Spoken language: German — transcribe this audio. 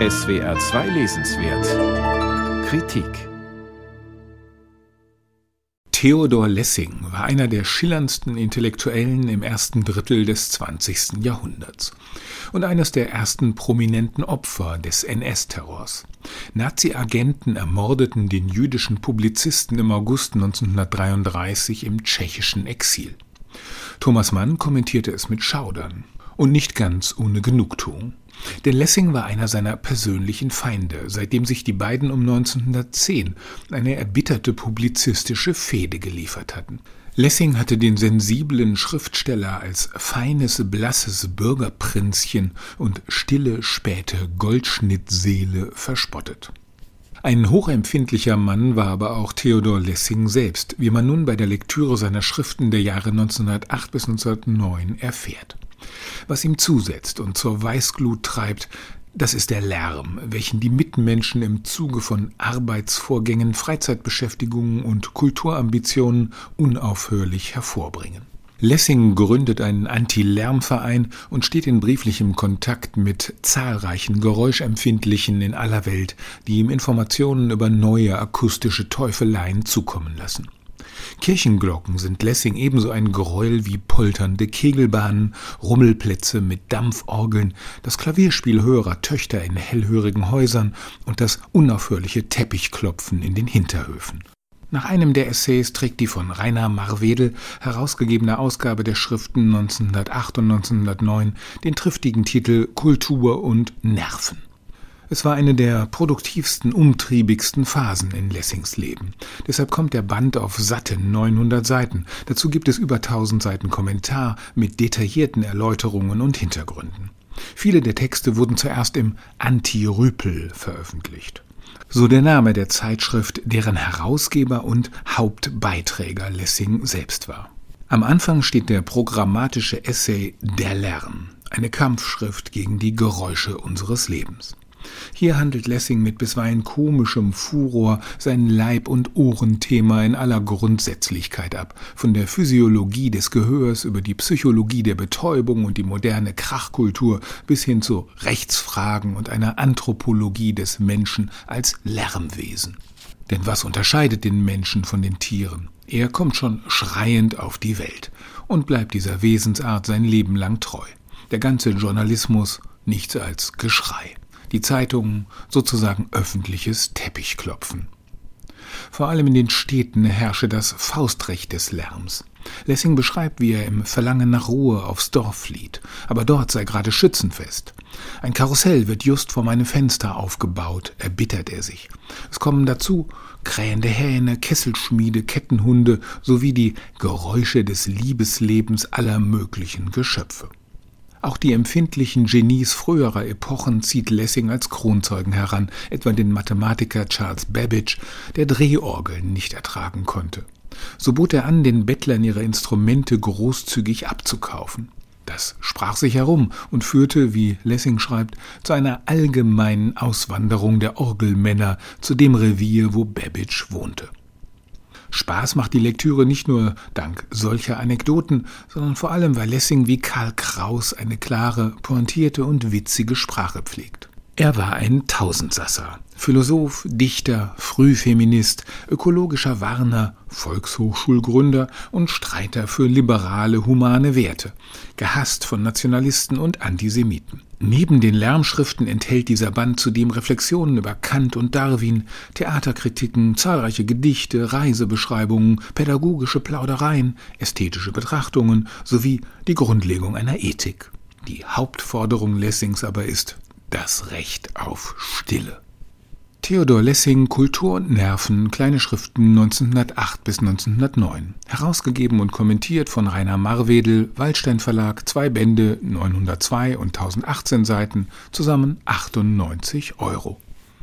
SWR 2 Lesenswert Kritik Theodor Lessing war einer der schillerndsten Intellektuellen im ersten Drittel des 20. Jahrhunderts und eines der ersten prominenten Opfer des NS-Terrors. Nazi-Agenten ermordeten den jüdischen Publizisten im August 1933 im tschechischen Exil. Thomas Mann kommentierte es mit Schaudern und nicht ganz ohne Genugtuung. Denn Lessing war einer seiner persönlichen Feinde, seitdem sich die beiden um 1910 eine erbitterte publizistische Fehde geliefert hatten. Lessing hatte den sensiblen Schriftsteller als feines, blasses Bürgerprinzchen und stille, späte Goldschnittseele verspottet. Ein hochempfindlicher Mann war aber auch Theodor Lessing selbst, wie man nun bei der Lektüre seiner Schriften der Jahre 1908 bis 1909 erfährt. Was ihm zusetzt und zur Weißglut treibt, das ist der Lärm, welchen die Mitmenschen im Zuge von Arbeitsvorgängen, Freizeitbeschäftigungen und Kulturambitionen unaufhörlich hervorbringen. Lessing gründet einen Anti-Lärm-Verein und steht in brieflichem Kontakt mit zahlreichen Geräuschempfindlichen in aller Welt, die ihm Informationen über neue akustische Teufeleien zukommen lassen. Kirchenglocken sind Lessing ebenso ein Gräuel wie polternde Kegelbahnen, Rummelplätze mit Dampforgeln, das Klavierspiel höherer Töchter in hellhörigen Häusern und das unaufhörliche Teppichklopfen in den Hinterhöfen. Nach einem der Essays trägt die von Rainer Marwedel herausgegebene Ausgabe der Schriften 1908 und 1909 den triftigen Titel Kultur und Nerven. Es war eine der produktivsten, umtriebigsten Phasen in Lessings Leben. Deshalb kommt der Band auf satte 900 Seiten. Dazu gibt es über 1000 Seiten Kommentar mit detaillierten Erläuterungen und Hintergründen. Viele der Texte wurden zuerst im Anti-Rüpel veröffentlicht. So der Name der Zeitschrift, deren Herausgeber und Hauptbeiträger Lessing selbst war. Am Anfang steht der programmatische Essay Der Lärm, eine Kampfschrift gegen die Geräusche unseres Lebens. Hier handelt Lessing mit bisweilen komischem Furor sein Leib- und Ohrenthema in aller Grundsätzlichkeit ab, von der Physiologie des Gehörs über die Psychologie der Betäubung und die moderne Krachkultur bis hin zu Rechtsfragen und einer Anthropologie des Menschen als Lärmwesen. Denn was unterscheidet den Menschen von den Tieren? Er kommt schon schreiend auf die Welt und bleibt dieser Wesensart sein Leben lang treu. Der ganze Journalismus nichts als Geschrei die Zeitungen sozusagen öffentliches Teppichklopfen. Vor allem in den Städten herrsche das Faustrecht des Lärms. Lessing beschreibt, wie er im Verlangen nach Ruhe aufs Dorf flieht, aber dort sei gerade Schützenfest. Ein Karussell wird just vor meinem Fenster aufgebaut, erbittert er sich. Es kommen dazu krähende Hähne, Kesselschmiede, Kettenhunde sowie die Geräusche des Liebeslebens aller möglichen Geschöpfe. Auch die empfindlichen Genies früherer Epochen zieht Lessing als Kronzeugen heran, etwa den Mathematiker Charles Babbage, der Drehorgeln nicht ertragen konnte. So bot er an, den Bettlern ihre Instrumente großzügig abzukaufen. Das sprach sich herum und führte, wie Lessing schreibt, zu einer allgemeinen Auswanderung der Orgelmänner zu dem Revier, wo Babbage wohnte. Spaß macht die Lektüre nicht nur dank solcher Anekdoten, sondern vor allem, weil Lessing wie Karl Kraus eine klare, pointierte und witzige Sprache pflegt. Er war ein Tausendsasser, Philosoph, Dichter, Frühfeminist, ökologischer Warner, Volkshochschulgründer und Streiter für liberale, humane Werte, gehasst von Nationalisten und Antisemiten. Neben den Lärmschriften enthält dieser Band zudem Reflexionen über Kant und Darwin, Theaterkritiken, zahlreiche Gedichte, Reisebeschreibungen, pädagogische Plaudereien, ästhetische Betrachtungen sowie die Grundlegung einer Ethik. Die Hauptforderung Lessings aber ist das Recht auf Stille. Theodor Lessing Kultur und Nerven, kleine Schriften 1908 bis 1909. Herausgegeben und kommentiert von Rainer Marwedel, Waldstein Verlag, zwei Bände, 902 und 1018 Seiten, zusammen 98 Euro.